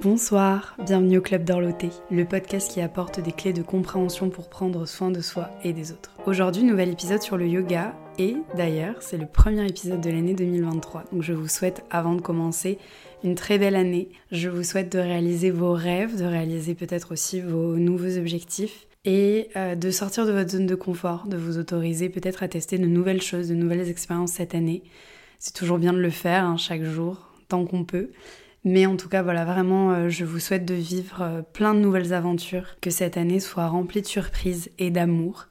Bonsoir, bienvenue au Club d'Orloté, le podcast qui apporte des clés de compréhension pour prendre soin de soi et des autres. Aujourd'hui, nouvel épisode sur le yoga et d'ailleurs, c'est le premier épisode de l'année 2023. Donc je vous souhaite, avant de commencer, une très belle année. Je vous souhaite de réaliser vos rêves, de réaliser peut-être aussi vos nouveaux objectifs et euh, de sortir de votre zone de confort, de vous autoriser peut-être à tester de nouvelles choses, de nouvelles expériences cette année. C'est toujours bien de le faire hein, chaque jour, tant qu'on peut. Mais en tout cas, voilà, vraiment, euh, je vous souhaite de vivre euh, plein de nouvelles aventures, que cette année soit remplie de surprises et d'amour.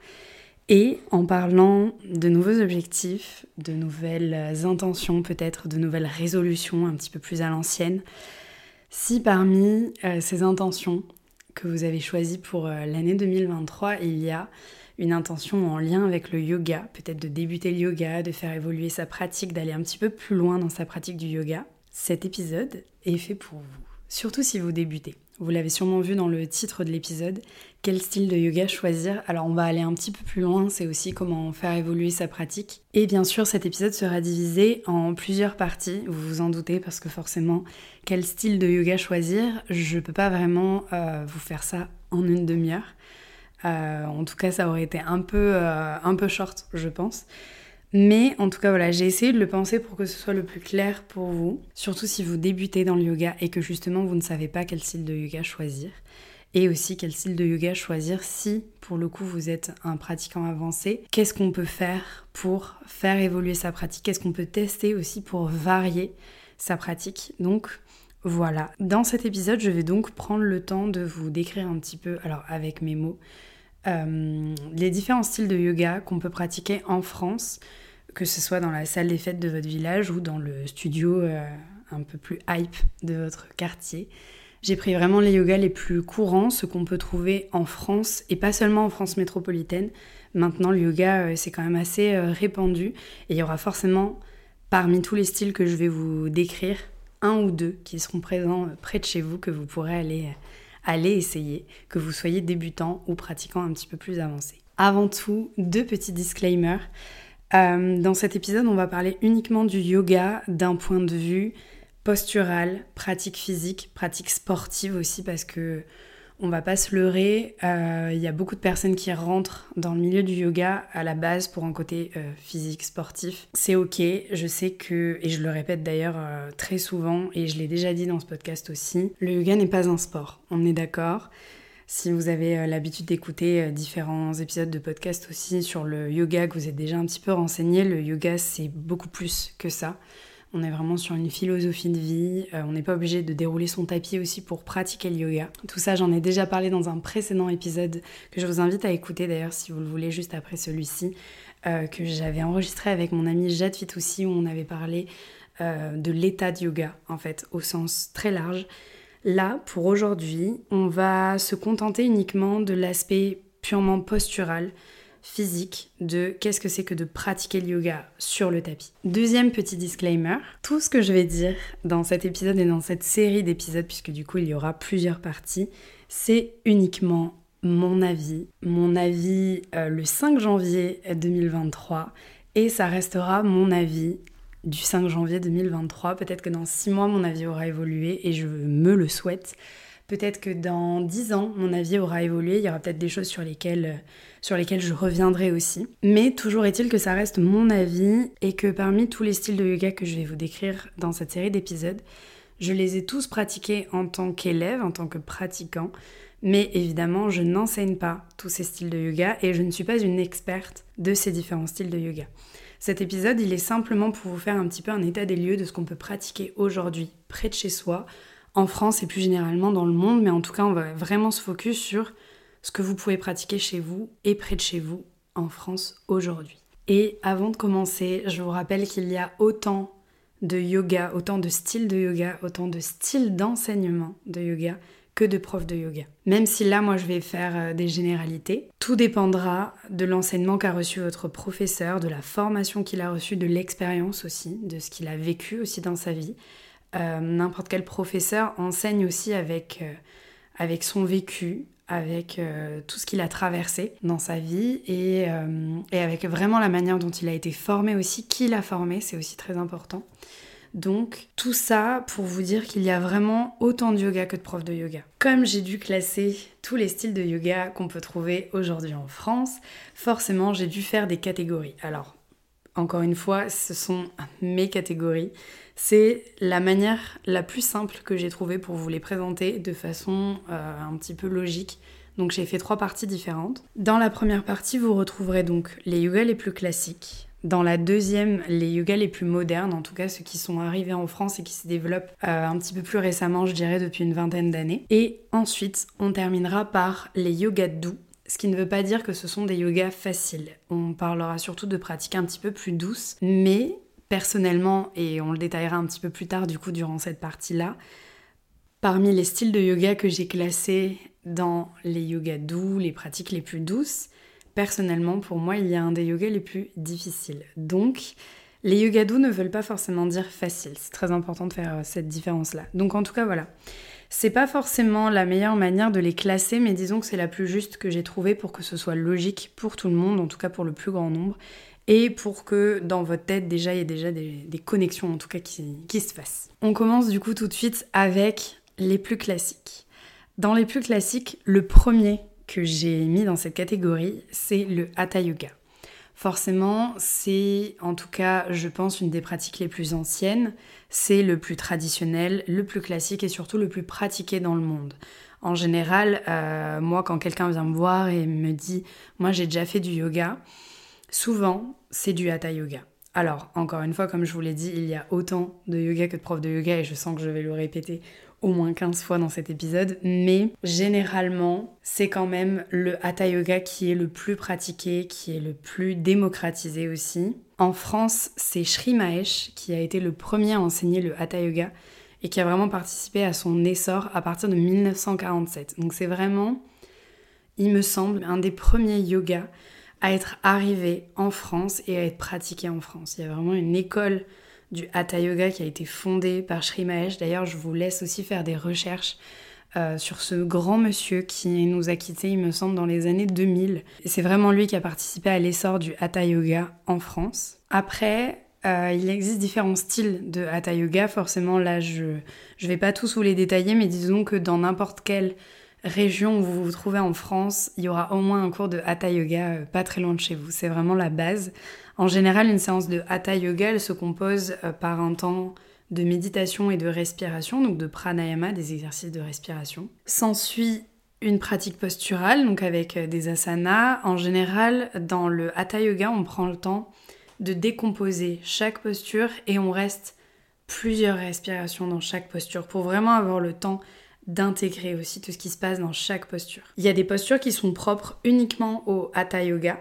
Et en parlant de nouveaux objectifs, de nouvelles intentions, peut-être de nouvelles résolutions un petit peu plus à l'ancienne, si parmi euh, ces intentions que vous avez choisies pour l'année 2023, il y a une intention en lien avec le yoga, peut-être de débuter le yoga, de faire évoluer sa pratique, d'aller un petit peu plus loin dans sa pratique du yoga, cet épisode est fait pour vous, surtout si vous débutez. Vous l'avez sûrement vu dans le titre de l'épisode, quel style de yoga choisir. Alors on va aller un petit peu plus loin, c'est aussi comment faire évoluer sa pratique. Et bien sûr, cet épisode sera divisé en plusieurs parties, vous vous en doutez, parce que forcément, quel style de yoga choisir, je peux pas vraiment euh, vous faire ça en une demi-heure. Euh, en tout cas, ça aurait été un peu, euh, un peu short, je pense. Mais en tout cas, voilà, j'ai essayé de le penser pour que ce soit le plus clair pour vous, surtout si vous débutez dans le yoga et que justement vous ne savez pas quel style de yoga choisir. Et aussi quel style de yoga choisir si, pour le coup, vous êtes un pratiquant avancé. Qu'est-ce qu'on peut faire pour faire évoluer sa pratique? Qu'est-ce qu'on peut tester aussi pour varier sa pratique? Donc, voilà. Dans cet épisode, je vais donc prendre le temps de vous décrire un petit peu, alors avec mes mots, euh, les différents styles de yoga qu'on peut pratiquer en France, que ce soit dans la salle des fêtes de votre village ou dans le studio euh, un peu plus hype de votre quartier. J'ai pris vraiment les yogas les plus courants, ceux qu'on peut trouver en France et pas seulement en France métropolitaine. Maintenant, le yoga, euh, c'est quand même assez répandu et il y aura forcément, parmi tous les styles que je vais vous décrire, un ou deux qui seront présents près de chez vous que vous pourrez aller allez essayer, que vous soyez débutant ou pratiquant un petit peu plus avancé. Avant tout, deux petits disclaimers. Euh, dans cet épisode, on va parler uniquement du yoga d'un point de vue postural, pratique physique, pratique sportive aussi, parce que on va pas se leurrer, euh, il y a beaucoup de personnes qui rentrent dans le milieu du yoga à la base pour un côté euh, physique, sportif. C'est ok, je sais que, et je le répète d'ailleurs euh, très souvent, et je l'ai déjà dit dans ce podcast aussi, le yoga n'est pas un sport, on est d'accord. Si vous avez l'habitude d'écouter différents épisodes de podcast aussi sur le yoga, que vous êtes déjà un petit peu renseigné, le yoga c'est beaucoup plus que ça. On est vraiment sur une philosophie de vie. Euh, on n'est pas obligé de dérouler son tapis aussi pour pratiquer le yoga. Tout ça, j'en ai déjà parlé dans un précédent épisode que je vous invite à écouter d'ailleurs si vous le voulez juste après celui-ci, euh, que j'avais enregistré avec mon ami Jade Fitoussi où on avait parlé euh, de l'état de yoga en fait au sens très large. Là, pour aujourd'hui, on va se contenter uniquement de l'aspect purement postural physique de qu'est-ce que c'est que de pratiquer le yoga sur le tapis. Deuxième petit disclaimer, tout ce que je vais dire dans cet épisode et dans cette série d'épisodes, puisque du coup il y aura plusieurs parties, c'est uniquement mon avis, mon avis euh, le 5 janvier 2023, et ça restera mon avis du 5 janvier 2023. Peut-être que dans 6 mois mon avis aura évolué et je me le souhaite. Peut-être que dans 10 ans, mon avis aura évolué, il y aura peut-être des choses sur lesquelles, euh, sur lesquelles je reviendrai aussi. Mais toujours est-il que ça reste mon avis et que parmi tous les styles de yoga que je vais vous décrire dans cette série d'épisodes, je les ai tous pratiqués en tant qu'élève, en tant que pratiquant. Mais évidemment, je n'enseigne pas tous ces styles de yoga et je ne suis pas une experte de ces différents styles de yoga. Cet épisode, il est simplement pour vous faire un petit peu un état des lieux de ce qu'on peut pratiquer aujourd'hui près de chez soi, en France et plus généralement dans le monde, mais en tout cas, on va vraiment se focus sur ce que vous pouvez pratiquer chez vous et près de chez vous en France aujourd'hui. Et avant de commencer, je vous rappelle qu'il y a autant de yoga, autant de styles de yoga, autant de styles d'enseignement de yoga que de profs de yoga. Même si là, moi, je vais faire euh, des généralités, tout dépendra de l'enseignement qu'a reçu votre professeur, de la formation qu'il a reçue, de l'expérience aussi, de ce qu'il a vécu aussi dans sa vie. Euh, n'importe quel professeur enseigne aussi avec, euh, son vécu, avec euh, tout ce qu'il a traversé dans sa vie et, et, avec vraiment la manière dont il a été formé aussi, qui l'a formé, c'est aussi très important. Donc tout ça pour vous dire qu'il y a vraiment autant de yoga que de profs de yoga. Comme j'ai dû classer tous les styles de yoga qu'on peut trouver aujourd'hui en France, forcément j'ai dû faire des catégories. Encore une fois, ce sont mes catégories. C'est la manière la plus simple que j'ai trouvée pour vous les présenter de façon euh, un petit peu logique. Donc j'ai fait trois parties différentes. Dans la première partie, vous retrouverez donc les yogas les plus classiques. Dans la deuxième, les yogas les plus modernes, en tout cas ceux qui sont arrivés en France et qui se développent euh, un petit peu plus récemment, je dirais depuis une vingtaine d'années. Et ensuite, on terminera par les yogas doux, ce qui ne veut pas dire que ce sont des yogas faciles. On parlera surtout de pratiques un petit peu plus douces, mais personnellement, et on le détaillera un petit peu plus tard du coup durant cette partie-là, parmi les styles de yoga que j'ai classés dans les yogas doux, les pratiques les plus douces, personnellement pour moi il y a un des yogas les plus difficiles. Donc les yogas doux ne veulent pas forcément dire facile, c'est très important de faire euh, cette différence-là. Donc en tout cas voilà. C'est pas forcément la meilleure manière de les classer, mais disons que c'est la plus juste que j'ai trouvée pour que ce soit logique pour tout le monde, en tout cas pour le plus grand nombre, et pour que dans votre tête déjà il y ait déjà des, connexions en tout cas qui, qui se fassent. On commence du coup tout de suite avec les plus classiques. Dans les plus classiques, le premier que j'ai mis dans cette catégorie, c'est le Hatha Yoga. Forcément, c'est en tout cas, je pense, une des pratiques les plus anciennes. C'est le plus traditionnel, le plus classique et surtout le plus pratiqué dans le monde. En général, euh, moi, quand quelqu'un vient me voir et me dit, moi j'ai déjà fait du yoga, Souvent, c'est du hatha yoga. Alors, encore une fois, comme je vous l'ai dit, il y a autant de yoga que de profs de yoga et je sens que je vais le répéter au moins 15 fois dans cet épisode, mais généralement, c'est quand même le hatha yoga qui est le plus pratiqué, qui est le plus démocratisé aussi. En France, c'est Sri Mahesh qui a été le premier à enseigner le hatha yoga et qui a vraiment participé à son essor à partir de 1947. Donc c'est vraiment, il me semble, un des premiers yogas à être arrivé en France et à être pratiqué en France. Il y a vraiment une école du Hatha Yoga qui a été fondée par Sri Mahesh. D'ailleurs, je vous laisse aussi faire des recherches euh, sur ce grand monsieur qui nous a quittés, il me semble, dans les années 2000. Et c'est vraiment lui qui a participé à l'essor du Hatha Yoga en France. Après, euh, il existe différents styles de Hatha Yoga. Forcément, là, je ne vais pas tous vous les détailler, mais disons que dans n'importe quel région où vous vous trouvez en France, il y aura au moins un cours de Hatha Yoga euh, pas très loin de chez vous. C'est vraiment la base. En général, une séance de Hatha Yoga, elle se compose euh, par un temps de méditation et de respiration, donc de pranayama, des exercices de respiration. S'ensuit une pratique posturale, donc avec euh, des asanas. En général, dans le Hatha Yoga, on prend le temps de décomposer chaque posture et on reste plusieurs respirations dans chaque posture pour vraiment avoir le temps d'intégrer aussi tout ce qui se passe dans chaque posture. Il y a des postures qui sont propres uniquement au Hatha Yoga.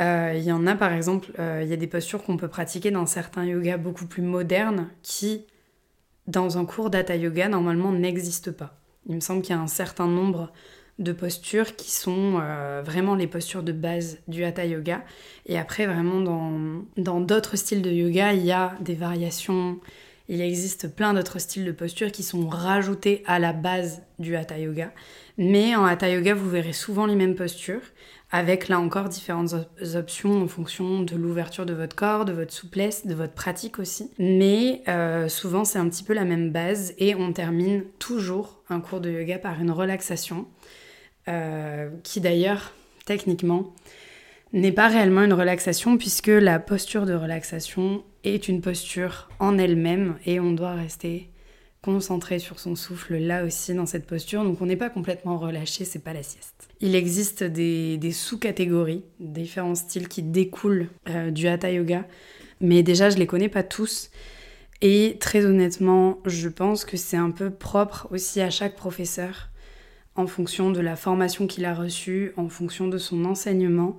Euh, il y en a par exemple, euh, il y a des postures qu'on peut pratiquer dans certains yogas beaucoup plus modernes qui, dans un cours d'Hatha Yoga, normalement n'existent pas. Il me semble qu'il y a un certain nombre de postures qui sont euh, vraiment les postures de base du Hatha Yoga. Et après, vraiment, dans d'autres styles de yoga, il y a des variations, il existe plein d'autres styles de posture qui sont rajoutés à la base du Hatha Yoga. Mais en Hatha Yoga, vous verrez souvent les mêmes postures, avec là encore différentes options en fonction de l'ouverture de votre corps, de votre souplesse, de votre pratique aussi. Mais euh, souvent, c'est un petit peu la même base et on termine toujours un cours de yoga par une relaxation, euh, qui d'ailleurs, techniquement, n'est pas réellement une relaxation puisque la posture de relaxation est une posture en elle-même et on doit rester concentré sur son souffle là aussi dans cette posture. Donc on n'est pas complètement relâché, c'est pas la sieste. Il existe des, sous-catégories, différents styles qui découlent euh, du hatha yoga, mais déjà je les connais pas tous. Et très honnêtement, je pense que c'est un peu propre aussi à chaque professeur en fonction de la formation qu'il a reçue, en fonction de son enseignement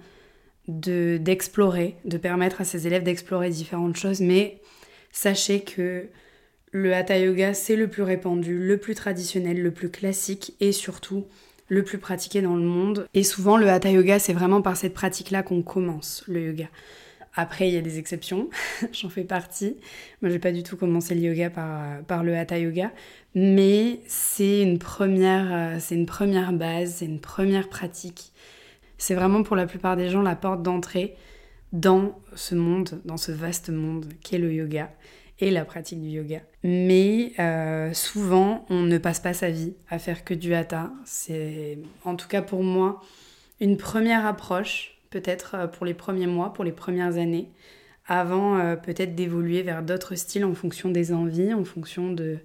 d'explorer, de, permettre à ses élèves d'explorer différentes choses, mais sachez que le hatha yoga, c'est le plus répandu, le plus traditionnel, le plus classique et surtout le plus pratiqué dans le monde. Et souvent, le hatha yoga, c'est vraiment par cette pratique-là qu'on commence le yoga. Après, il y a des exceptions, j'en fais partie. Moi, j'ai pas du tout commencé le yoga par, le hatha yoga, mais c'est une euh, c'est une première base, c'est une première pratique c'est vraiment pour la plupart des gens la porte d'entrée dans ce monde, dans ce vaste monde qu'est le yoga. Et la pratique du yoga. Mais euh, souvent, on ne passe pas sa vie à faire que du hatha. C'est, en tout cas pour moi, une première approche, peut-être euh, pour les premiers mois, pour les premières années, avant euh, peut-être d'évoluer vers d'autres styles en fonction des envies, en fonction de,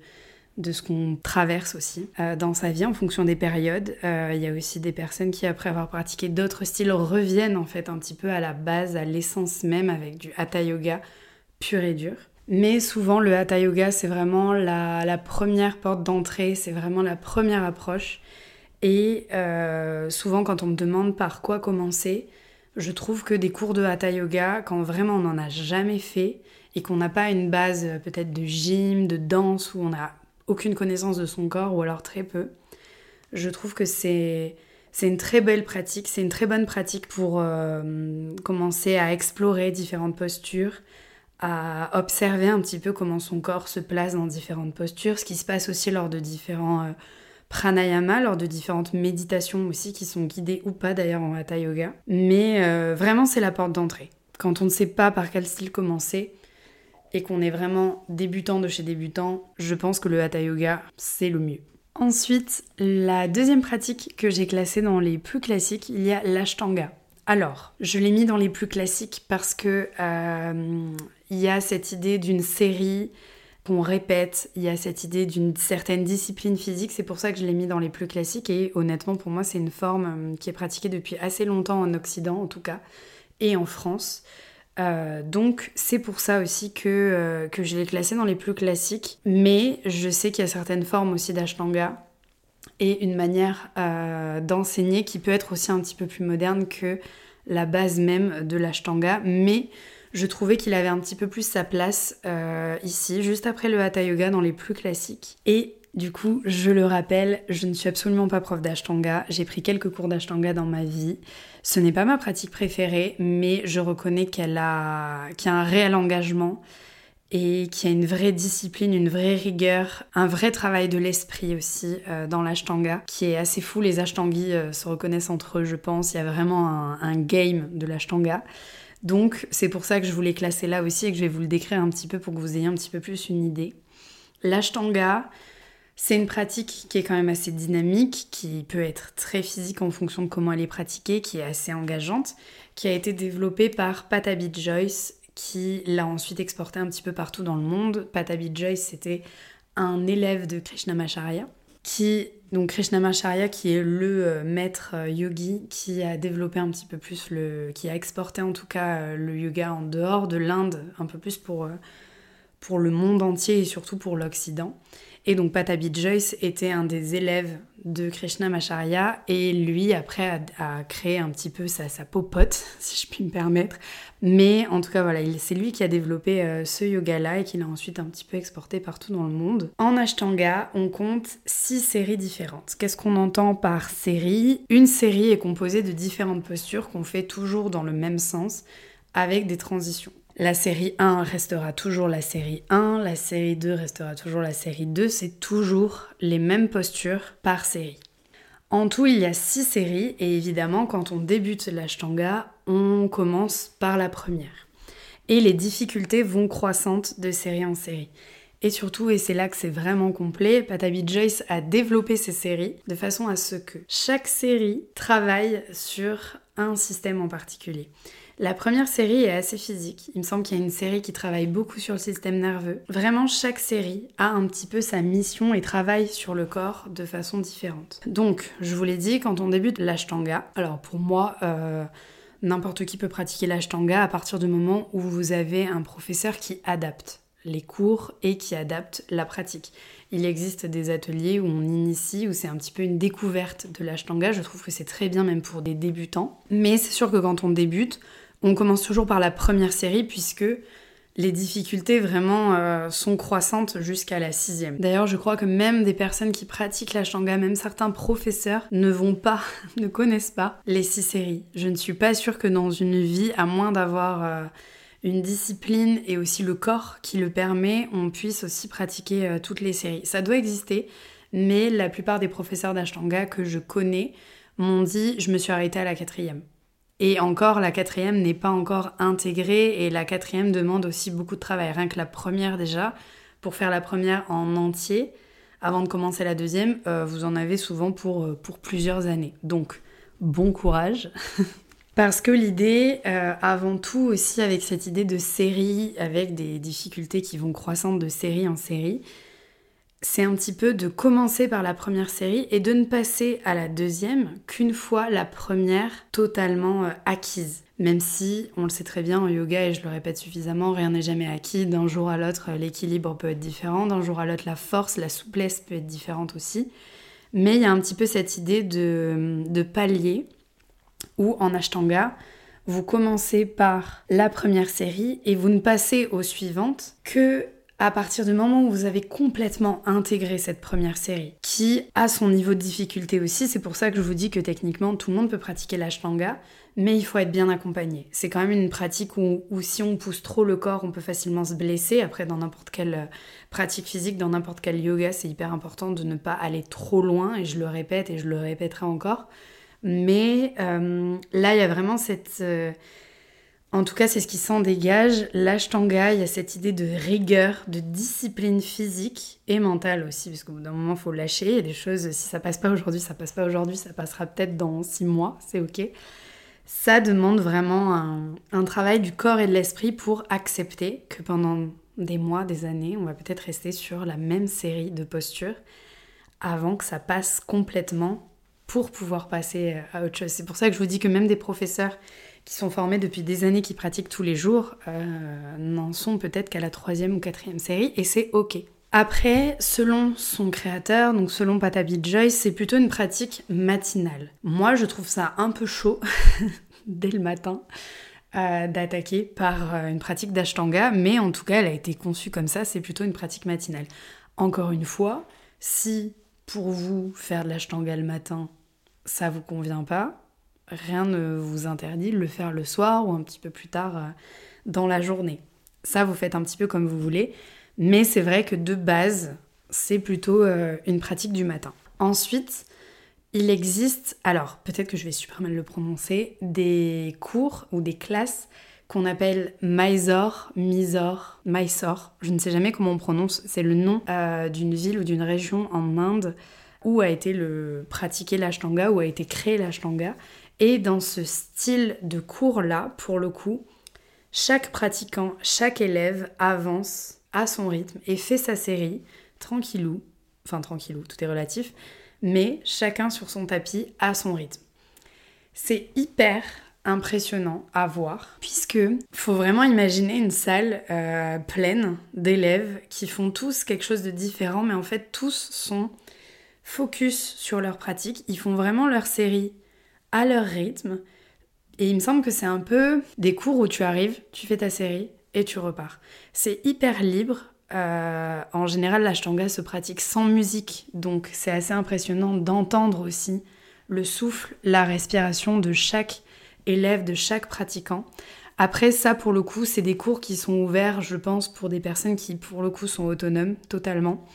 de ce qu'on traverse aussi dans sa vie, en fonction des périodes. Il y a aussi des personnes qui, après avoir pratiqué d'autres styles, reviennent en fait un petit peu à la base, à l'essence même avec du hatha yoga pur et dur. Mais souvent, le hatha yoga, c'est vraiment la, première porte d'entrée, c'est vraiment la première approche. Et euh, souvent, quand on me demande par quoi commencer, je trouve que des cours de hatha yoga, quand vraiment on n'en a jamais fait et qu'on n'a pas une base euh, peut-être de gym, de danse, où on n'a aucune connaissance de son corps ou alors très peu, je trouve que c'est une très belle pratique, c'est une très bonne pratique pour euh, commencer à explorer différentes postures, à observer un petit peu comment son corps se place dans différentes postures, ce qui se passe aussi lors de différents euh, pranayama, lors de différentes méditations aussi qui sont guidées ou pas d'ailleurs en hatha yoga. Mais euh, vraiment c'est la porte d'entrée. Quand on ne sait pas par quel style commencer et qu'on est vraiment débutant de chez débutant, je pense que le hatha yoga c'est le mieux. Ensuite, la deuxième pratique que j'ai classée dans les plus classiques, il y a l'ashtanga. Alors, je l'ai mis dans les plus classiques parce que euh, il y a cette idée d'une série qu'on répète, il y a cette idée d'une certaine discipline physique, c'est pour ça que je l'ai mis dans les plus classiques. Et honnêtement pour moi c'est une forme euh, qui est pratiquée depuis assez longtemps en Occident en tout cas et en France. Euh, donc c'est pour ça aussi que, euh, que je l'ai classé dans les plus classiques, mais je sais qu'il y a certaines formes aussi d'ashtanga et une manière d'enseigner qui peut être aussi un petit peu plus moderne que la base même de l'ashtanga, mais je trouvais qu'il avait un petit peu plus sa place euh, ici, juste après le Hatha Yoga dans les plus classiques. Et du coup, je le rappelle, je ne suis absolument pas prof d'Ashtanga. J'ai pris quelques cours d'Ashtanga dans ma vie. Ce n'est pas ma pratique préférée, mais je reconnais qu'elle a, qu'il y a un réel engagement et qu'il y a une vraie discipline, une vraie rigueur, un vrai travail de l'esprit aussi euh, dans l'ashtanga, qui est assez fou. Les ashtangis euh, se reconnaissent entre eux, je pense. Il y a vraiment un, un game de l'ashtanga. Donc c'est pour ça que je voulais classer là aussi et que je vais vous le décrire un petit peu pour que vous ayez un petit peu plus une idée. L'ashtanga, c'est une pratique qui est quand même assez dynamique, qui peut être très physique en fonction de comment elle est pratiquée, qui est assez engageante, qui a été développée par Patabi Joyce, qui l'a ensuite exportée un petit peu partout dans le monde. Patabi Joyce, c'était un élève de Krishnamacharya qui donc Krishnamacharya qui est le euh, maître euh, yogi qui a développé un petit peu plus le qui a exporté en tout cas euh, le yoga en dehors de l'Inde un peu plus pour pour le monde entier et surtout pour l'Occident. Et donc Patabi Joyce était un des élèves de Krishna Macharya et lui après a, créé un petit peu sa, sa, popote, si je puis me permettre. Mais en tout cas voilà, c'est lui qui a développé euh, ce yoga-là et qui l'a ensuite un petit peu exporté partout dans le monde. En Ashtanga, on compte six séries différentes. Qu'est-ce qu'on entend par série? Une série est composée de différentes postures qu'on fait toujours dans le même sens avec des transitions. La série 1 restera toujours la série 1, la série 2 restera toujours la série 2, c'est toujours les mêmes postures par série. En tout, il y a 6 séries et évidemment, quand on débute l'ashtanga, on commence par la première. Et les difficultés vont croissantes de série en série. Et surtout, et c'est là que c'est vraiment complet, Patabi Joyce a développé ces séries de façon à ce que chaque série travaille sur un système en particulier. La première série est assez physique. Il me semble qu'il y a une série qui travaille beaucoup sur le système nerveux. Vraiment, chaque série a un petit peu sa mission et travaille sur le corps de façon différente. Donc, je vous l'ai dit, quand on débute l'ashtanga, alors pour moi, euh, n'importe qui peut pratiquer l'ashtanga à partir du moment où vous avez un professeur qui adapte les cours et qui adapte la pratique. Il existe des ateliers où on initie, où c'est un petit peu une découverte de l'ashtanga. Je trouve que c'est très bien même pour des débutants. Mais c'est sûr que quand on débute, on commence toujours par la première série puisque les difficultés vraiment euh, sont croissantes jusqu'à la sixième. D'ailleurs, je crois que même des personnes qui pratiquent la shanga, même certains professeurs, ne vont pas, ne connaissent pas les six séries. Je ne suis pas sûre que dans une vie, à moins d'avoir euh, une discipline et aussi le corps qui le permet, on puisse aussi pratiquer euh, toutes les séries. Ça doit exister, mais la plupart des professeurs d'ashtanga que je connais m'ont dit je me suis arrêtée à la quatrième. Et encore, la quatrième n'est pas encore intégrée et la quatrième demande aussi beaucoup de travail. Rien que la première déjà, pour faire la première en entier, avant de commencer la deuxième, euh, vous en avez souvent pour, euh, pour plusieurs années. Donc, bon courage. Parce que l'idée, euh, avant tout aussi avec cette idée de série, avec des difficultés qui vont croissant de série en série, c'est un petit peu de commencer par la première série et de ne passer à la deuxième qu'une fois la première totalement euh, acquise. Même si, on le sait très bien en yoga et je le répète suffisamment, rien n'est jamais acquis. D'un jour à l'autre, euh, l'équilibre peut être différent. D'un jour à l'autre, la force, la souplesse peut être différente aussi. Mais il y a un petit peu cette idée de, de palier où en Ashtanga, vous commencez par la première série et vous ne passez aux suivantes que à partir du moment où vous avez complètement intégré cette première série, qui a son niveau de difficulté aussi, c'est pour ça que je vous dis que techniquement tout le monde peut pratiquer l'ashtanga, mais il faut être bien accompagné. C'est quand même une pratique où, si on pousse trop le corps, on peut facilement se blesser. Après, dans n'importe quelle euh, pratique physique, dans n'importe quel yoga, c'est hyper important de ne pas aller trop loin, et je le répète et je le répéterai encore. Mais euh, là, il y a vraiment cette... Euh, en tout cas, c'est ce qui s'en dégage. L'ashtanga, il y a cette idée de rigueur, de discipline physique et mentale aussi, parce qu'au bout d'un moment, il faut lâcher. Il y a des choses, si ça passe pas aujourd'hui, ça passe pas aujourd'hui, ça passera peut-être dans six mois, c'est ok. Ça demande vraiment un, un travail du corps et de l'esprit pour accepter que pendant des mois, des années, on va peut-être rester sur la même série de postures avant que ça passe complètement pour pouvoir passer à autre chose. C'est pour ça que je vous dis que même des professeurs qui sont formés depuis des années, qui pratiquent tous les jours, euh, n'en sont peut-être qu'à la troisième ou quatrième série, et c'est ok. Après, selon son créateur, donc selon Patabi Joyce, c'est plutôt une pratique matinale. Moi, je trouve ça un peu chaud dès le matin euh, d'attaquer par euh, une pratique d'ashtanga, mais en tout cas, elle a été conçue comme ça, c'est plutôt une pratique matinale. Encore une fois, si pour vous faire de l'ashtanga le matin, ça vous convient pas, rien ne vous interdit de le faire le soir ou un petit peu plus tard euh, dans la journée. Ça, vous faites un petit peu comme vous voulez, mais c'est vrai que de base, c'est plutôt euh, une pratique du matin. Ensuite, il existe, alors peut-être que je vais super mal le prononcer, des cours ou des classes qu'on appelle Mysore, Mysore, Mysore, je ne sais jamais comment on prononce, c'est le nom euh, d'une ville ou d'une région en Inde où a été le pratiqué l'ashtanga, où a été créé l'ashtanga. Et dans ce style de cours-là, pour le coup, chaque pratiquant, chaque élève avance à son rythme et fait sa série tranquillou, enfin tranquillou, tout est relatif, mais chacun sur son tapis à son rythme. C'est hyper impressionnant à voir, puisque faut vraiment imaginer une salle euh, pleine d'élèves qui font tous quelque chose de différent, mais en fait tous sont focus sur leur pratique, ils font vraiment leur série à leur rythme. Et il me semble que c'est un peu des cours où tu arrives, tu fais ta série et tu repars. C'est hyper libre. Euh, en général, l'ashtanga se pratique sans musique, donc c'est assez impressionnant d'entendre aussi le souffle, la respiration de chaque élève, de chaque pratiquant. Après, ça, pour le coup, c'est des cours qui sont ouverts, je pense, pour des personnes qui, pour le coup, sont autonomes totalement,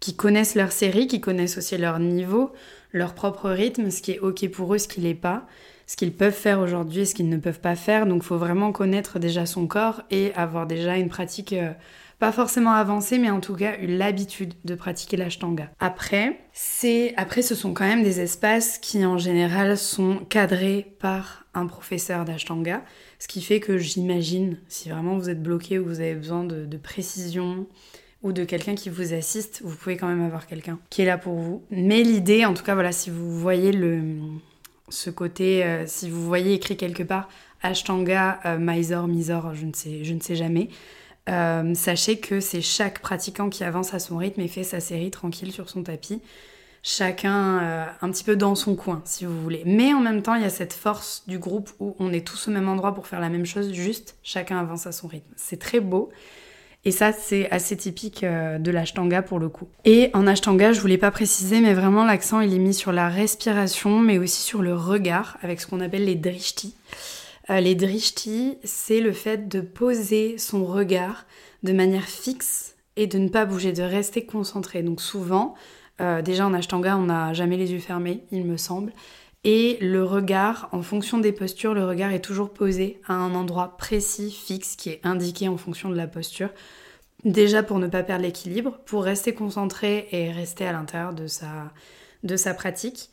qui connaissent leur série, qui connaissent aussi leur niveau, leur propre rythme, ce qui est ok pour eux, ce qui l'est pas, ce qu'ils peuvent faire aujourd'hui et ce qu'ils ne peuvent pas faire. Donc il faut vraiment connaître déjà son corps et avoir déjà une pratique euh, pas forcément avancée, mais en tout cas l'habitude de pratiquer l'ashtanga. Après, après ce sont quand même des espaces qui en général sont cadrés par un professeur d'ashtanga, ce qui fait que j'imagine si vraiment vous êtes bloqué ou vous avez besoin de précision ou de quelqu'un qui vous assiste, vous pouvez quand même avoir quelqu'un qui est là pour vous. Mais l'idée, en tout cas, voilà, si vous voyez le, ce côté, euh, si vous voyez écrit quelque part Ashtanga, euh, Mysore, Mysore, je ne sais, je ne sais jamais, euh, sachez que c'est chaque pratiquant qui avance à son rythme et fait sa série tranquille sur son tapis. Chacun euh, un petit peu dans son coin, si vous voulez. Mais en même temps, il y a cette force du groupe où on est tous au même endroit pour faire la même chose, juste chacun avance à son rythme. C'est très beau. Et ça, c'est assez typique euh, de l'ashtanga pour le coup. Et en ashtanga, je voulais pas préciser, mais vraiment l'accent il est mis sur la respiration, mais aussi sur le regard, avec ce qu'on appelle les drishti. Euh, les drishti, c'est le fait de poser son regard de manière fixe et de ne pas bouger, de rester concentré. Donc souvent, euh, déjà en ashtanga, on n'a jamais les yeux fermés, il me semble. Et le regard, en fonction des postures, le regard est toujours posé à un endroit précis, fixe, qui est indiqué en fonction de la posture. Déjà pour ne pas perdre l'équilibre, pour rester concentré et rester à l'intérieur de sa, de sa pratique.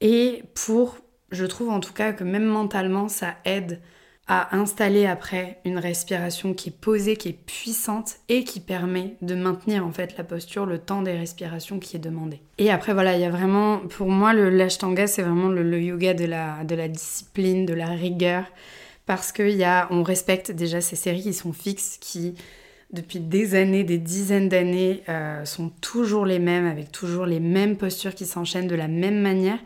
Et pour, je trouve en tout cas que même mentalement, ça aide à installer après une respiration qui est posée, qui est puissante et qui permet de maintenir en fait la posture le temps des respirations qui est demandé. Et après voilà, il y a vraiment, pour moi le l'ashtanga c'est vraiment le, yoga de la, de la discipline, de la rigueur, parce que y a, on respecte déjà ces séries qui sont fixes, qui depuis des années, des dizaines d'années, euh, sont toujours les mêmes, avec toujours les mêmes postures qui s'enchaînent de la même manière,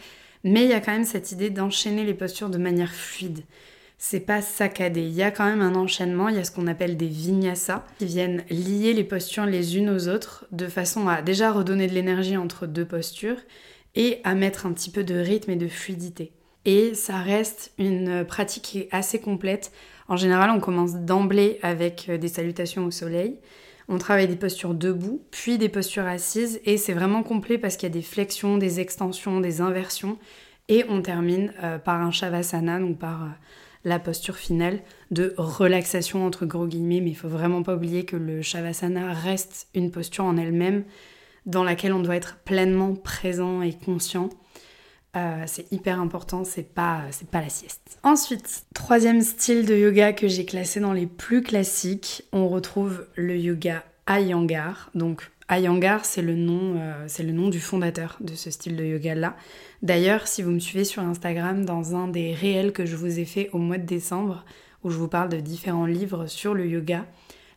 mais il y a quand même cette idée d'enchaîner les postures de manière fluide c'est pas saccadé. Il y a quand même un enchaînement, il y a ce qu'on appelle des vinyasas qui viennent lier les postures les unes aux autres de façon à déjà redonner de l'énergie entre deux postures et à mettre un petit peu de rythme et de fluidité. Et ça reste une pratique qui est assez complète. En général, on commence d'emblée avec des salutations au soleil. On travaille des postures debout, puis des postures assises, et c'est vraiment complet parce qu'il y a des flexions, des extensions, des inversions, et on termine euh, par un shavasana, donc par euh, la posture finale de relaxation entre gros guillemets, mais il faut vraiment pas oublier que le Shavasana reste une posture en elle-même dans laquelle on doit être pleinement présent et conscient. Euh, c'est hyper important, c'est pas, c'est pas la sieste. Ensuite, troisième style de yoga que j'ai classé dans les plus classiques, on retrouve le yoga Iyengar. Donc Iyengar, c'est le nom, euh, c'est le nom du fondateur de ce style de yoga là. D'ailleurs, si vous me suivez sur Instagram, dans un des réels que je vous ai fait au mois de décembre, où je vous parle de différents livres sur le yoga,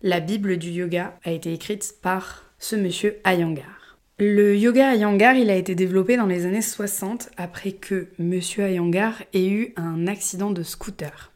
la Bible du yoga a été écrite par ce monsieur Iyengar. Le yoga Iyengar, il a été développé dans les années 60 après que monsieur Iyengar ait eu un accident de scooter.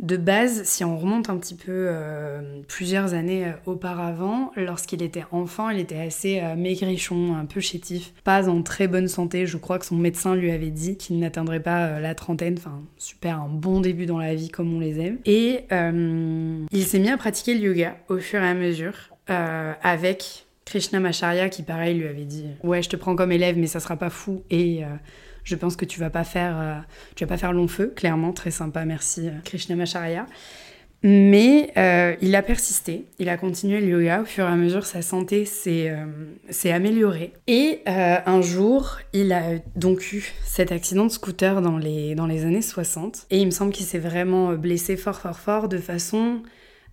De base, si on remonte un petit peu euh, plusieurs années euh, auparavant, lorsqu'il était enfant, il était assez euh, maigrichon, un peu chétif, pas en très bonne santé. Je crois que son médecin lui avait dit qu'il n'atteindrait pas la trentaine. Enfin, super, un bon début dans la vie comme on les aime. Et il s'est mis à pratiquer le yoga au fur et à mesure avec Krishnamacharya qui, pareil, lui avait dit Ouais, je te prends comme élève, mais ça sera pas fou. Et je pense que tu vas pas faire, euh, tu vas pas faire long feu, clairement, très sympa, merci euh, Krishnamacharya. Mais euh, il a persisté, il a continué le yoga. Au fur et à mesure, sa santé s'est améliorée. Et un jour, il a donc eu cet accident de scooter dans les, dans les années 60. Et il me semble qu'il s'est vraiment blessé fort, fort, fort, de façon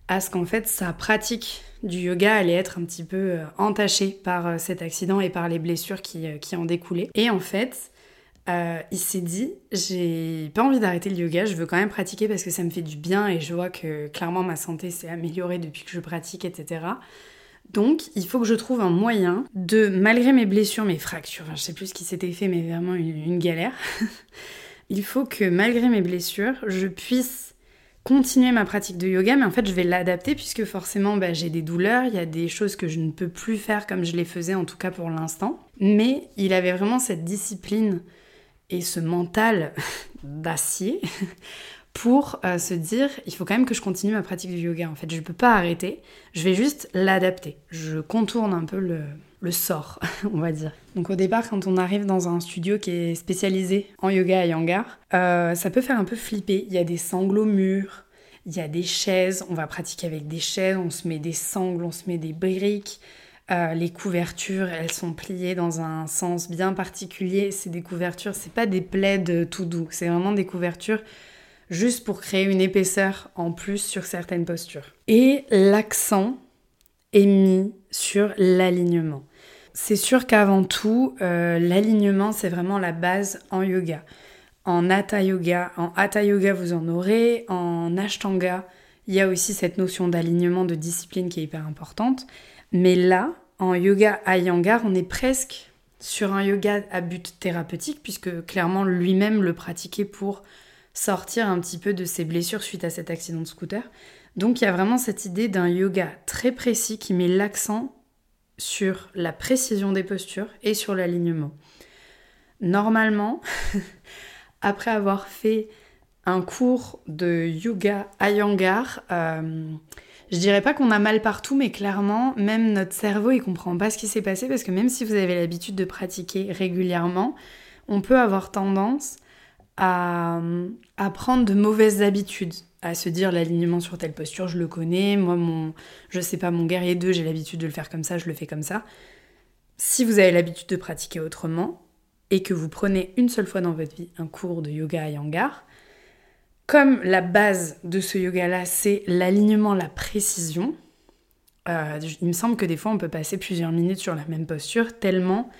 à ce qu'en fait, sa pratique du yoga allait être un petit peu entachée par cet accident et par les blessures qui, qui en découlaient. Et en fait, euh, il s'est dit j'ai pas envie d'arrêter le yoga, je veux quand même pratiquer parce que ça me fait du bien et je vois que clairement ma santé s'est améliorée depuis que je pratique, etc. Donc il faut que je trouve un moyen de, malgré mes blessures, mes fractures, je sais plus ce qui s'était fait, mais vraiment une, galère, il faut que malgré mes blessures, je puisse continuer ma pratique de yoga, mais en fait je vais l'adapter puisque forcément bah, j'ai des douleurs, il y a des choses que je ne peux plus faire comme je les faisais en tout cas pour l'instant. Mais il avait vraiment cette discipline et ce mental d'acier pour euh, se dire il faut quand même que je continue ma pratique du yoga. En fait, je ne peux pas arrêter, je vais juste l'adapter. Je contourne un peu le, sort, on va dire. Donc au départ, quand on arrive dans un studio qui est spécialisé en yoga et yangar, euh, ça peut faire un peu flipper. Il y a des sangles au mur, il y a des chaises, on va pratiquer avec des chaises, on se met des sangles, on se met des briques. Euh, les couvertures, elles sont pliées dans un sens bien particulier. C'est des couvertures, c'est pas des plaids tout doux, c'est vraiment des couvertures juste pour créer une épaisseur en plus sur certaines postures. Et l'accent est mis sur l'alignement. C'est sûr qu'avant tout, euh, l'alignement, c'est vraiment la base en yoga. En hatha yoga, en hatha yoga, vous en aurez. En ashtanga, il y a aussi cette notion d'alignement, de discipline qui est hyper importante. Mais là, en yoga Iyengar, on est presque sur un yoga à but thérapeutique, puisque clairement lui-même le pratiquait pour sortir un petit peu de ses blessures suite à cet accident de scooter. Donc il y a vraiment cette idée d'un yoga très précis qui met l'accent sur la précision des postures et sur l'alignement. Normalement, après avoir fait un cours de yoga Iyengar, euh, je dirais pas qu'on a mal partout, mais clairement, même notre cerveau, il comprend pas ce qui s'est passé parce que même si vous avez l'habitude de pratiquer régulièrement, on peut avoir tendance à, à prendre de mauvaises habitudes à se dire l'alignement sur telle posture, je le connais, moi mon je sais pas mon guerrier 2, j'ai l'habitude de le faire comme ça, je le fais comme ça. Si vous avez l'habitude de pratiquer autrement et que vous prenez une seule fois dans votre vie un cours de yoga Yangar, comme la base de ce yoga-là, c'est l'alignement, la précision, euh, il me semble que des fois on peut passer plusieurs minutes sur la même posture tellement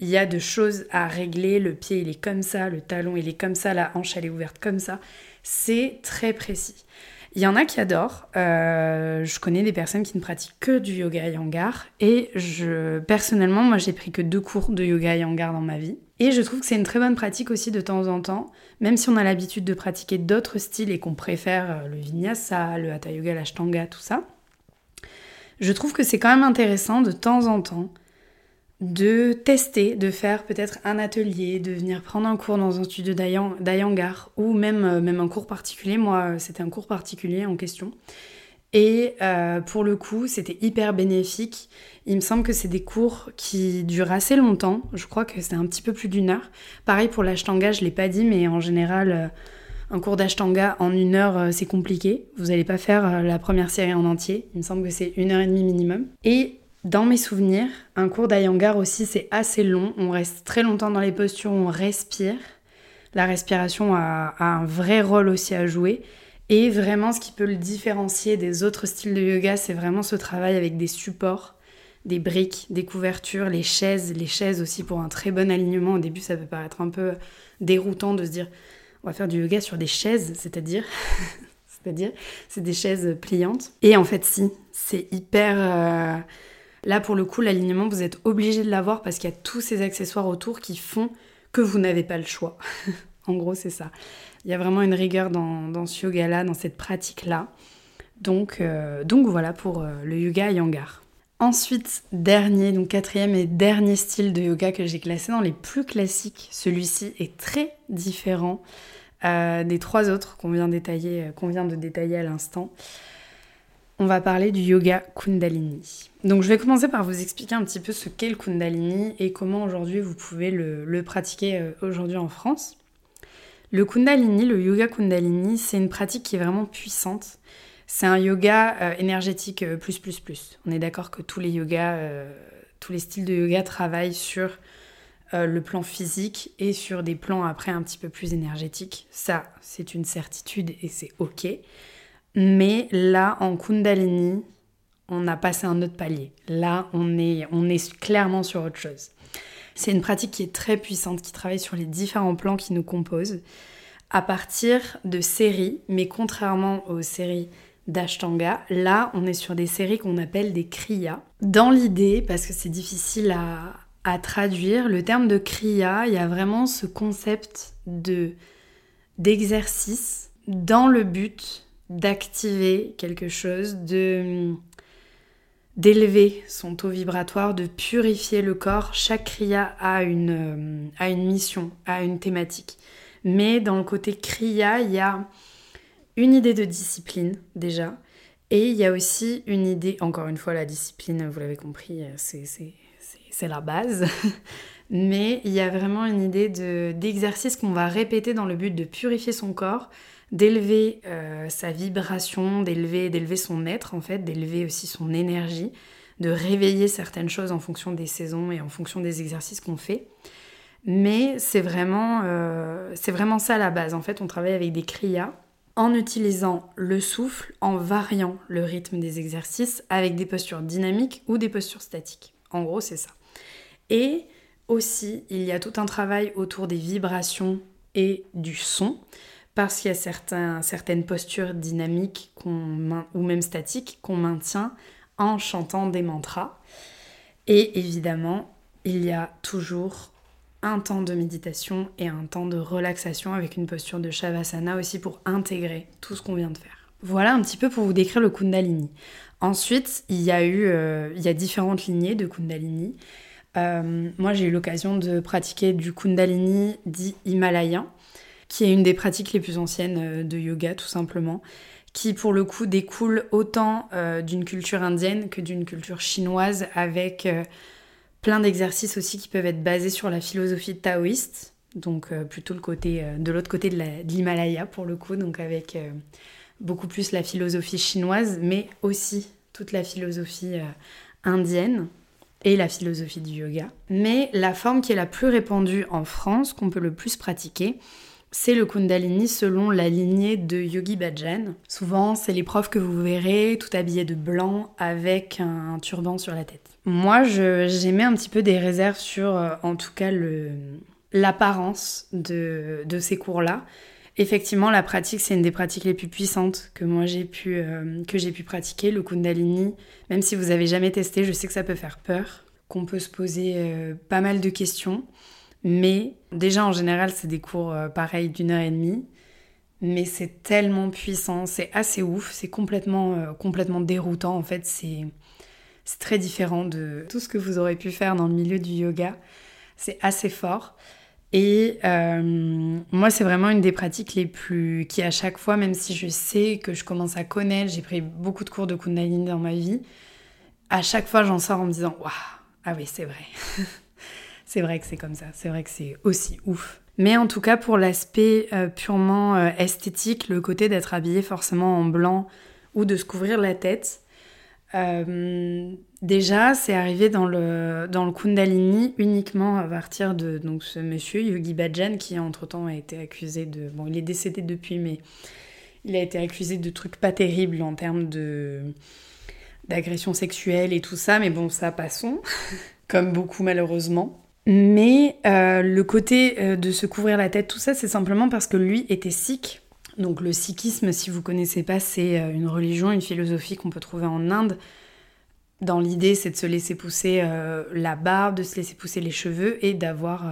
il y a de choses à régler. Le pied il est comme ça, le talon il est comme ça, la hanche elle est ouverte comme ça. C'est très précis. Il y en a qui adorent. Euh, je connais des personnes qui ne pratiquent que du yoga yangar. Et je, personnellement, moi, j'ai pris que deux cours de yoga yangar dans ma vie. Et je trouve que c'est une très bonne pratique aussi de temps en temps, même si on a l'habitude de pratiquer d'autres styles et qu'on préfère euh, le vinyasa, le hatha yoga, l'ashtanga, tout ça. Je trouve que c'est quand même intéressant de temps en temps de tester, de faire peut-être un atelier, de venir prendre un cours dans un studio d'Ayangar ou même, euh, même un cours particulier. Moi, c'était un cours particulier en question. Et euh, pour le coup, c'était hyper bénéfique. Il me semble que c'est des cours qui durent assez longtemps. Je crois que c'est un petit peu plus d'une heure. Pareil pour l'ashtanga, je ne l'ai pas dit, mais en général, euh, un cours d'ashtanga en une heure, c'est compliqué. Vous n'allez pas faire la première série en entier. Il me semble que c'est une heure et demie minimum. Et dans mes souvenirs, un cours d'Ayangar aussi, c'est assez long. On reste très longtemps dans les postures, on respire. La respiration a, un vrai rôle aussi à jouer. Et vraiment, ce qui peut le différencier des autres styles de yoga, c'est vraiment ce travail avec des supports, des briques, des couvertures, les chaises. Les chaises aussi pour un très bon alignement. Au début, ça peut paraître un peu déroutant de se dire on va faire du yoga sur des chaises, c'est-à-dire. c'est-à-dire, c'est des chaises pliantes. Et en fait, si, c'est hyper. Euh, Là, pour le coup, l'alignement, vous êtes obligé de l'avoir parce qu'il y a tous ces accessoires autour qui font que vous n'avez pas le choix. en gros, c'est ça. Il y a vraiment une rigueur dans, ce yoga-là, dans cette pratique-là. Donc, euh, donc voilà pour euh, le yoga Yangar. Ensuite, dernier, donc quatrième et dernier style de yoga que j'ai classé dans les plus classiques. Celui-ci est très différent euh, des trois autres qu'on vient, de détailler à l'instant on va parler du yoga Kundalini. Donc je vais commencer par vous expliquer un petit peu ce qu'est le Kundalini et comment aujourd'hui vous pouvez le, pratiquer euh, aujourd'hui en France. Le Kundalini, le yoga Kundalini, c'est une pratique qui est vraiment puissante. C'est un yoga euh, énergétique euh, plus plus plus. On est d'accord que tous les yogas, tous les styles de yoga travaillent sur le plan physique et sur des plans après un petit peu plus énergétiques. Ça, c'est une certitude et c'est ok. Mais là, en Kundalini, on a passé un autre palier. Là, on est, on est clairement sur autre chose. C'est une pratique qui est très puissante, qui travaille sur les différents plans qui nous composent, à partir de séries, mais contrairement aux séries d'Ashtanga, là, on est sur des séries qu'on appelle des kriyas. Dans l'idée, parce que c'est difficile à, traduire, le terme de kriya, il y a vraiment ce concept de d'exercice dans le but d'activer quelque chose, de d'élever son taux vibratoire, de purifier le corps. Chaque kriya a une, euh, a une mission, a une thématique. Mais dans le côté kriya, il y a une idée de discipline déjà. Et il y a aussi une idée, encore une fois, la discipline, vous l'avez compris, euh, c'est la base. Mais il y a vraiment une idée d'exercice qu'on va répéter dans le but de purifier son corps, d'élever euh, sa vibration, d'élever, son être en fait, d'élever aussi son énergie, de réveiller certaines choses en fonction des saisons et en fonction des exercices qu'on fait. Mais c'est vraiment, euh, c'est ça la base. En fait, on travaille avec des kriyas en utilisant le souffle, en variant le rythme des exercices avec des postures dynamiques ou des postures statiques. En gros, c'est ça. Et aussi, il y a tout un travail autour des vibrations et du son parce qu'il y a certaines postures dynamiques ou même statiques qu'on maintient en chantant des mantras. Et évidemment, il y a toujours un temps de méditation et un temps de relaxation avec une posture de Shavasana aussi pour intégrer tout ce qu'on vient de faire. Voilà un petit peu pour vous décrire le Kundalini. Ensuite, il y a eu euh, différentes lignées de Kundalini. Euh, moi, j'ai eu l'occasion de pratiquer du Kundalini dit himalayen qui est une des pratiques les plus anciennes euh, de yoga tout simplement, qui pour le coup découle autant euh, d'une culture indienne que d'une culture chinoise avec euh, plein d'exercices aussi qui peuvent être basés sur la philosophie taoïste. donc plutôt le côté de l'autre côté de l'Himalaya pour le coup, donc avec beaucoup plus la philosophie chinoise, mais aussi toute la philosophie indienne et la philosophie du yoga. Mais la forme qui est la plus répandue en France, qu'on peut le plus pratiquer, c'est le Kundalini selon la lignée de Yogi Bhajan. Souvent, c'est les profs que vous verrez tout habillés de blanc avec un turban sur la tête. Moi, j'aimais un petit peu des réserves sur, euh, en tout cas, l'apparence de, de ces cours-là. Effectivement, la pratique, c'est une des pratiques les plus puissantes que moi j'ai pu, euh, pu pratiquer. Le Kundalini, même si vous avez jamais testé, je sais que ça peut faire peur, qu'on peut se poser euh, pas mal de questions. Mais déjà, en général, c'est des cours euh, pareils d'une heure et demie. Mais c'est tellement puissant, c'est assez ouf, c'est complètement, complètement déroutant. En fait, c'est, c'est très différent de tout ce que vous aurez pu faire dans le milieu du yoga. C'est assez fort. Et euh, moi, c'est vraiment une des pratiques les plus. qui, à chaque fois, même si je sais que je commence à connaître, j'ai pris beaucoup de cours de Kundalini dans ma vie, à chaque fois, j'en sors en me disant Waouh, ah oui, c'est vrai. c'est vrai que c'est comme ça, c'est vrai que c'est aussi ouf. Mais en tout cas, pour l'aspect euh, purement euh, esthétique, le côté d'être habillé forcément en blanc ou de se couvrir la tête, euh, déjà, c'est arrivé dans le, dans le Kundalini uniquement à partir de donc, ce monsieur, Yogi Bhajan, qui entre-temps a été accusé de... Bon, il est décédé depuis, mais il a été accusé de trucs pas terribles en termes de d'agression sexuelle et tout ça, mais bon, ça passons, comme beaucoup malheureusement. Mais euh, le côté euh, de se couvrir la tête, tout ça, c'est simplement parce que lui était sikh donc le sikhisme, si vous connaissez pas, c'est euh, une religion, une philosophie qu'on peut trouver en Inde. Dans l'idée, c'est de se laisser pousser la barbe, de se laisser pousser les cheveux et d'avoir,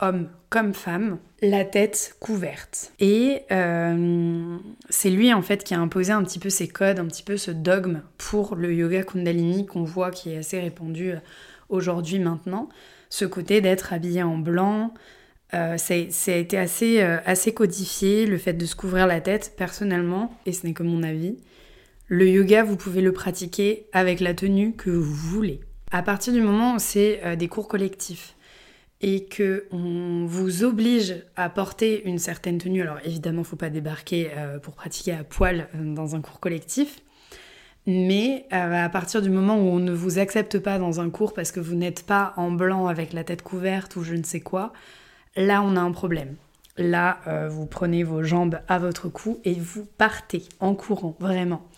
homme comme femme, la tête couverte. Et c'est lui en fait qui a imposé un petit peu ces codes, un petit peu ce dogme pour le yoga kundalini qu'on voit qui est assez répandu aujourd'hui maintenant. Ce côté d'être habillé en blanc, euh, ça, a été assez, euh, assez codifié, le fait de se couvrir la tête, personnellement, et ce n'est que mon avis. Le yoga, vous pouvez le pratiquer avec la tenue que vous voulez. À partir du moment où c'est euh, des cours collectifs et que on vous oblige à porter une certaine tenue, alors évidemment, il ne faut pas débarquer pour pratiquer à poil dans un cours collectif, mais à partir du moment où on ne vous accepte pas dans un cours parce que vous n'êtes pas en blanc avec la tête couverte ou je ne sais quoi, là on a un problème. Là, euh, vous prenez vos jambes à votre cou et vous partez en courant, vraiment.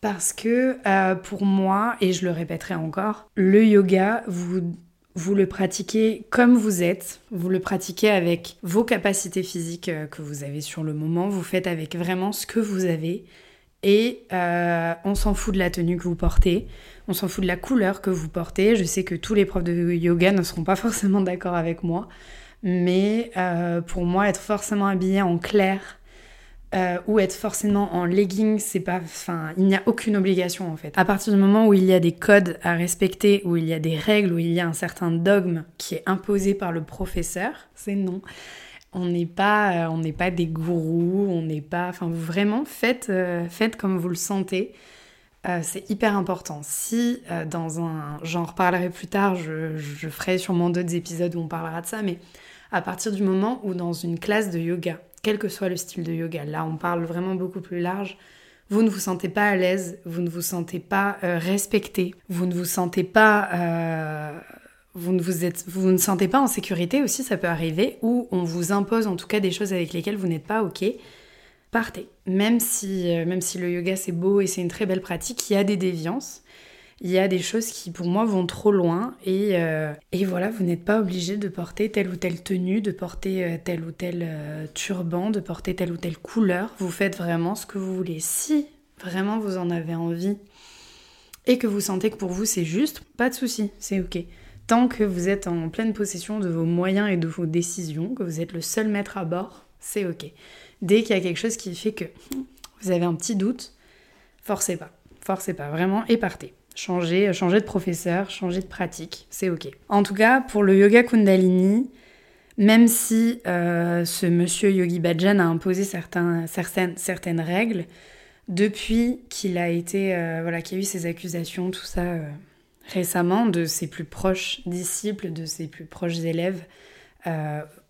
Parce que euh, pour moi, et je le répéterai encore, le yoga, vous, vous le pratiquez comme vous êtes, vous le pratiquez avec vos capacités physiques euh, que vous avez sur le moment, vous faites avec vraiment ce que vous avez. Et on s'en fout de la tenue que vous portez, on s'en fout de la couleur que vous portez. Je sais que tous les profs de yoga ne seront pas forcément d'accord avec moi. Mais euh, pour moi, être forcément habillé en clair euh, ou être forcément en legging, c'est pas. Enfin, il n'y a aucune obligation en fait. À partir du moment où il y a des codes à respecter, où il y a des règles, où il y a un certain dogme qui est imposé par le professeur, c'est non. On n'est pas, euh, on pas des gourous, on n'est pas. Enfin, vraiment, faites, faites comme vous le sentez. c'est hyper important. Si dans un, j'en reparlerai plus tard, je, ferai sûrement d'autres épisodes où on parlera de ça, mais à partir du moment où dans une classe de yoga, quel que soit le style de yoga, là on parle vraiment beaucoup plus large, vous ne vous sentez pas à l'aise, vous ne vous sentez pas euh, respecté, vous ne vous sentez pas... Vous ne vous, êtes, vous ne sentez pas en sécurité aussi, ça peut arriver, ou on vous impose en tout cas des choses avec lesquelles vous n'êtes pas OK, partez. Même si, euh, même si le yoga c'est beau et c'est une très belle pratique, il y a des déviances il y a des choses qui pour moi vont trop loin et, euh, et voilà, vous n'êtes pas obligé de porter telle ou telle tenue, de porter euh, tel ou tel turban, de porter telle ou telle couleur. Vous faites vraiment ce que vous voulez. Si vraiment vous en avez envie et que vous sentez que pour vous c'est juste, pas de souci, c'est ok. Tant que vous êtes en pleine possession de vos moyens et de vos décisions, que vous êtes le seul maître à bord, c'est ok. Dès qu'il y a quelque chose qui fait que vous avez un petit doute, forcez pas. Forcez pas, vraiment, et partez. Changer, changer de professeur, changer de pratique, c'est ok. En tout cas, pour le yoga Kundalini, même si euh, ce monsieur Yogi Bhajan a imposé certains, certaines, certaines règles, depuis qu'il a été, euh, voilà, qu'il y a eu ces accusations, tout ça euh, récemment, de ses plus proches disciples, de ses plus proches élèves,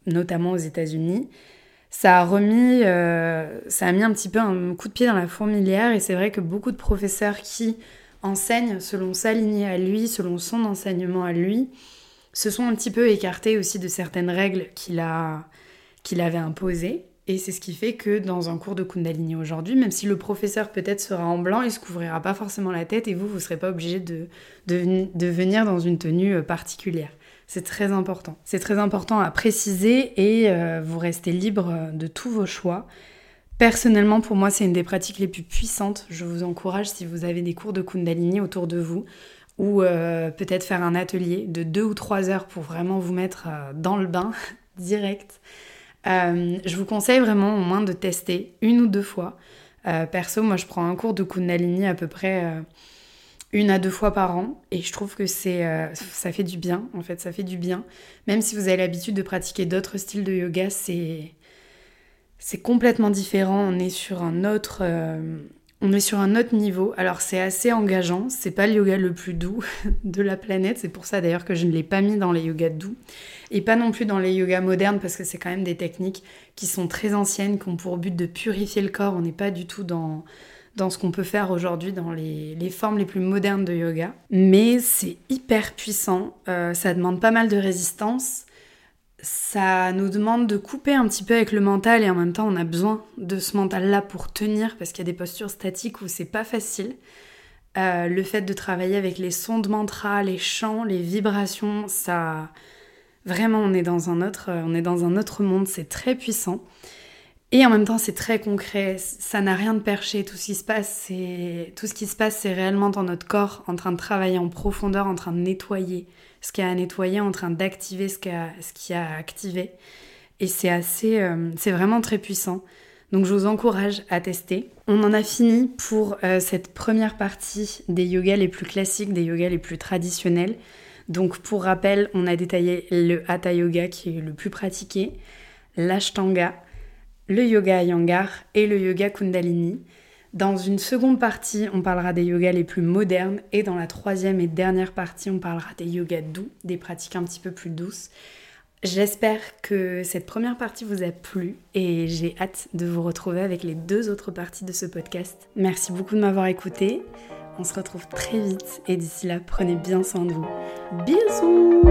notamment aux États-Unis, ça a remis, ça a mis un petit peu un coup de pied dans la fourmilière et c'est vrai que beaucoup de professeurs qui enseignent selon sa lignée à lui, selon son enseignement à lui, se sont un petit peu écartés aussi de certaines règles qu'il a qu'il avait imposées. Et c'est ce qui fait que dans un cours de Kundalini aujourd'hui, même si le professeur peut-être sera en blanc, il se couvrira pas forcément la tête et vous, vous ne serez pas obligé de, venir dans une tenue euh, particulière. C'est très important. C'est très important à préciser et euh, vous restez libre de tous vos choix. Personnellement, pour moi, c'est une des pratiques les plus puissantes. Je vous encourage, si vous avez des cours de Kundalini autour de vous, ou euh, peut-être faire un atelier de deux ou trois heures pour vraiment vous mettre dans le bain direct. Euh, je vous conseille vraiment au moins de tester une ou deux fois. Euh, perso, moi je prends un cours de Kundalini à peu près euh, une à deux fois par an et je trouve que c'est ça fait du bien en fait, ça fait du bien. Même si vous avez l'habitude de pratiquer d'autres styles de yoga, c'est complètement différent. On est sur un autre on est sur un autre niveau. Alors c'est assez engageant, c'est pas le yoga le plus doux de la planète, c'est pour ça d'ailleurs que je ne l'ai pas mis dans les yogas doux et pas non plus dans les yogas modernes parce que c'est quand même des techniques qui sont très anciennes, qui ont pour but de purifier le corps. On n'est pas du tout dans dans ce qu'on peut faire aujourd'hui dans les, formes les plus modernes de yoga. Mais c'est hyper puissant, euh, ça demande pas mal de résistance ça nous demande de couper un petit peu avec le mental et en même temps on a besoin de ce mental-là pour tenir parce qu'il y a des postures statiques où c'est pas facile. Euh, le fait de travailler avec les sons de mantra, les chants, les vibrations, ça vraiment on est dans un autre, on est dans un autre monde, c'est très puissant. Et en même temps, c'est très concret, ça n'a rien de perché. Tout ce qui se passe, c'est tout ce qui se passe, c'est réellement dans notre corps, en train de travailler en profondeur, en train de nettoyer ce qu'il y a à nettoyer, en train d'activer ce qu'il y, a, a à activer. Et c'est assez, euh, c'est vraiment très puissant. Donc je vous encourage à tester. On en a fini pour euh, cette première partie des yogas les plus classiques, des yogas les plus traditionnels. Donc pour rappel, on a détaillé le Hatha Yoga qui est le plus pratiqué, l'Ashtanga, le yoga Iyengar et le yoga Kundalini. Dans une seconde partie, on parlera des yogas les plus modernes et dans la troisième et dernière partie, on parlera des yogas doux, des pratiques un petit peu plus douces. J'espère que cette première partie vous a plu et j'ai hâte de vous retrouver avec les deux autres parties de ce podcast. Merci beaucoup de m'avoir écouté. On se retrouve très vite et d'ici là, prenez bien soin de vous. Bisous